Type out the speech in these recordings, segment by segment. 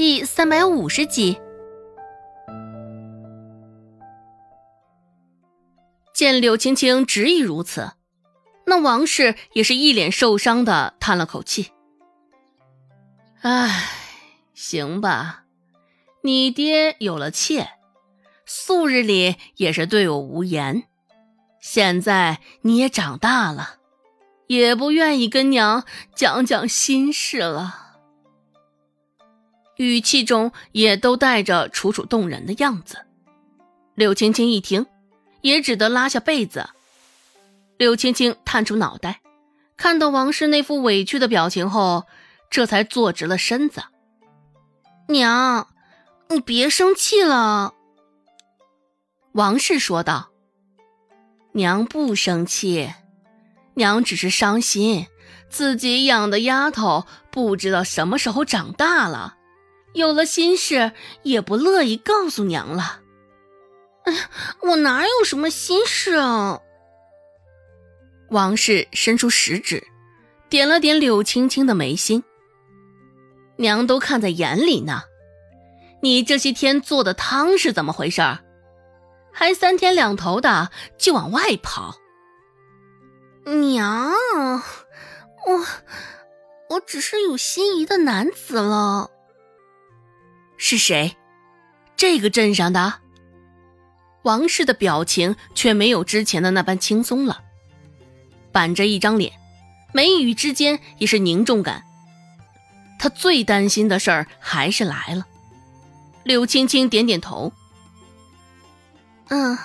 第三百五十集。见柳青青执意如此，那王氏也是一脸受伤的叹了口气：“唉，行吧，你爹有了妾，素日里也是对我无言。现在你也长大了，也不愿意跟娘讲讲心事了。”语气中也都带着楚楚动人的样子。柳青青一听，也只得拉下被子。柳青青探出脑袋，看到王氏那副委屈的表情后，这才坐直了身子。娘，你别生气了。王氏说道：“娘不生气，娘只是伤心，自己养的丫头不知道什么时候长大了。”有了心事也不乐意告诉娘了。哎呀，我哪有什么心事啊？王氏伸出食指，点了点柳青青的眉心。娘都看在眼里呢。你这些天做的汤是怎么回事？还三天两头的就往外跑。娘，我我只是有心仪的男子了。是谁？这个镇上的王氏的表情却没有之前的那般轻松了，板着一张脸，眉宇之间也是凝重感。他最担心的事儿还是来了。柳青青点点头，嗯，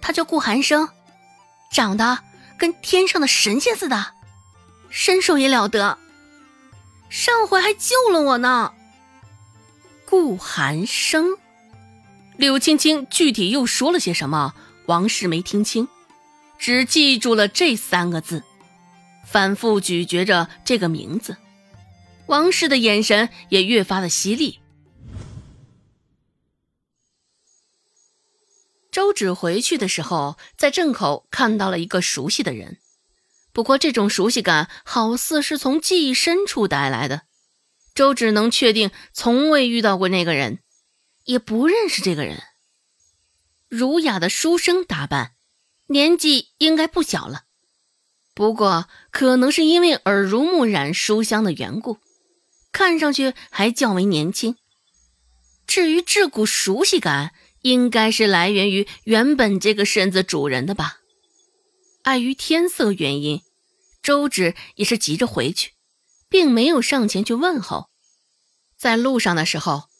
他叫顾寒生，长得跟天上的神仙似的，身手也了得，上回还救了我呢。顾寒生，柳青青具体又说了些什么？王氏没听清，只记住了这三个字，反复咀嚼着这个名字。王氏的眼神也越发的犀利。周芷回去的时候，在镇口看到了一个熟悉的人，不过这种熟悉感好似是从记忆深处带来的。周只能确定，从未遇到过那个人，也不认识这个人。儒雅的书生打扮，年纪应该不小了，不过可能是因为耳濡目染书香的缘故，看上去还较为年轻。至于这股熟悉感，应该是来源于原本这个身子主人的吧。碍于天色原因，周芷也是急着回去。并没有上前去问候，在路上的时候，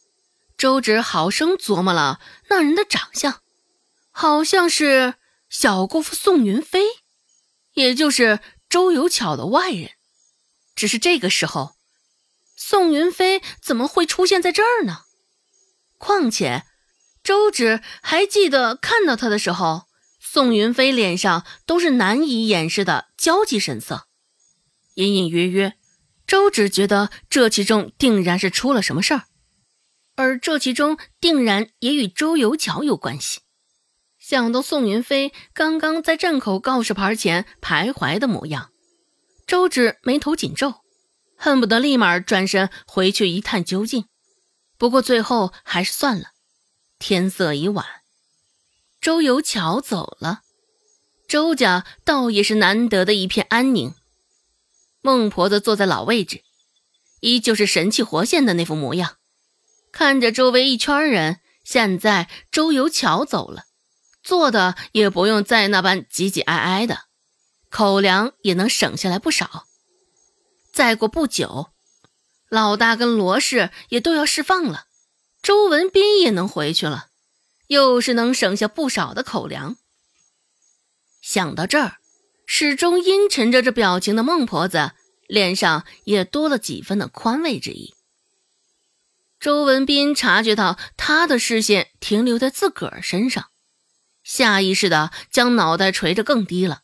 周芷好生琢磨了那人的长相，好像是小姑父宋云飞，也就是周有巧的外人。只是这个时候，宋云飞怎么会出现在这儿呢？况且，周芷还记得看到他的时候，宋云飞脸上都是难以掩饰的焦急神色，隐隐约约。周芷觉得这其中定然是出了什么事儿，而这其中定然也与周有巧有关系。想到宋云飞刚刚在镇口告示牌前徘徊的模样，周芷眉头紧皱，恨不得立马转身回去一探究竟。不过最后还是算了，天色已晚，周有巧走了，周家倒也是难得的一片安宁。孟婆子坐在老位置，依旧是神气活现的那副模样。看着周围一圈人，现在周有巧走了，坐的也不用再那般挤挤挨挨的，口粮也能省下来不少。再过不久，老大跟罗氏也都要释放了，周文斌也能回去了，又是能省下不少的口粮。想到这儿。始终阴沉着这表情的孟婆子，脸上也多了几分的宽慰之意。周文斌察觉到他的视线停留在自个儿身上，下意识的将脑袋垂着更低了，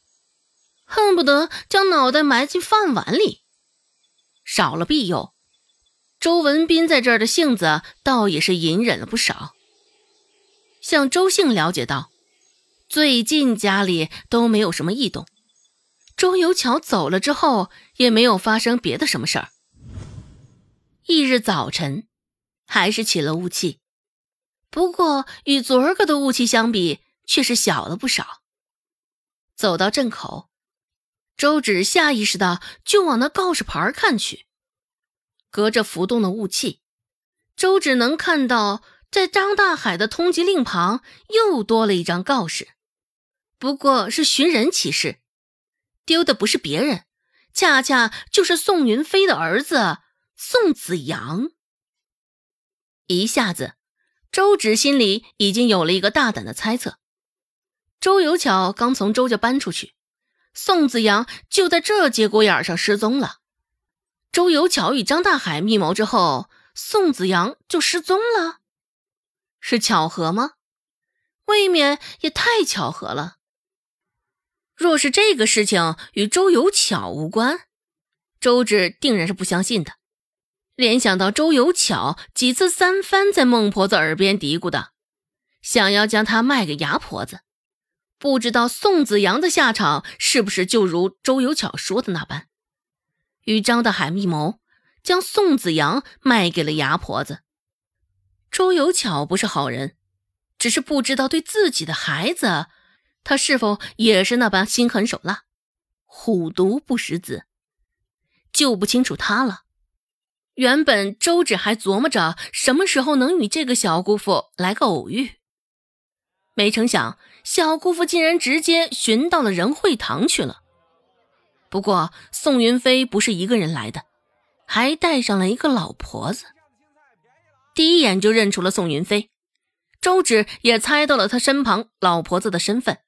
恨不得将脑袋埋进饭碗里。少了庇佑，周文斌在这儿的性子倒也是隐忍了不少。向周姓了解到，最近家里都没有什么异动。周有巧走了之后，也没有发生别的什么事儿。翌日早晨，还是起了雾气，不过与昨儿个的雾气相比，却是小了不少。走到镇口，周芷下意识的就往那告示牌看去。隔着浮动的雾气，周芷能看到，在张大海的通缉令旁又多了一张告示，不过是寻人启事，丢的不是别人，恰恰就是宋云飞的儿子宋子阳。一下子，周芷心里已经有了一个大胆的猜测。周有巧刚从周家搬出去，宋子阳就在这节骨眼上失踪了。周有巧与张大海密谋之后，宋子阳就失踪了，是巧合吗？未免也太巧合了。若是这个事情与周有巧无关，周芷定然是不相信的。联想到周有巧几次三番在孟婆子耳边嘀咕的，想要将她卖给牙婆子。不知道宋子阳的下场是不是就如周有巧说的那般，与张大海密谋，将宋子阳卖给了牙婆子。周有巧不是好人，只是不知道对自己的孩子，他是否也是那般心狠手辣，虎毒不食子，就不清楚他了。原本周芷还琢磨着什么时候能与这个小姑父来个偶遇。没成想，小姑父竟然直接寻到了仁惠堂去了。不过，宋云飞不是一个人来的，还带上了一个老婆子。第一眼就认出了宋云飞，周芷也猜到了他身旁老婆子的身份，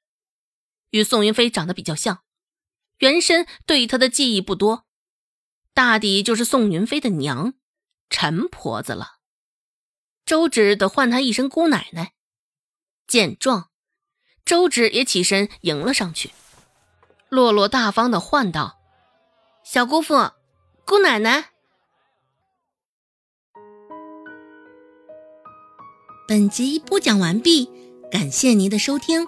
与宋云飞长得比较像，原身对他的记忆不多，大抵就是宋云飞的娘陈婆子了。周芷得唤她一声姑奶奶。见状，周芷也起身迎了上去，落落大方的唤道：“小姑父，姑奶奶。”本集播讲完毕，感谢您的收听。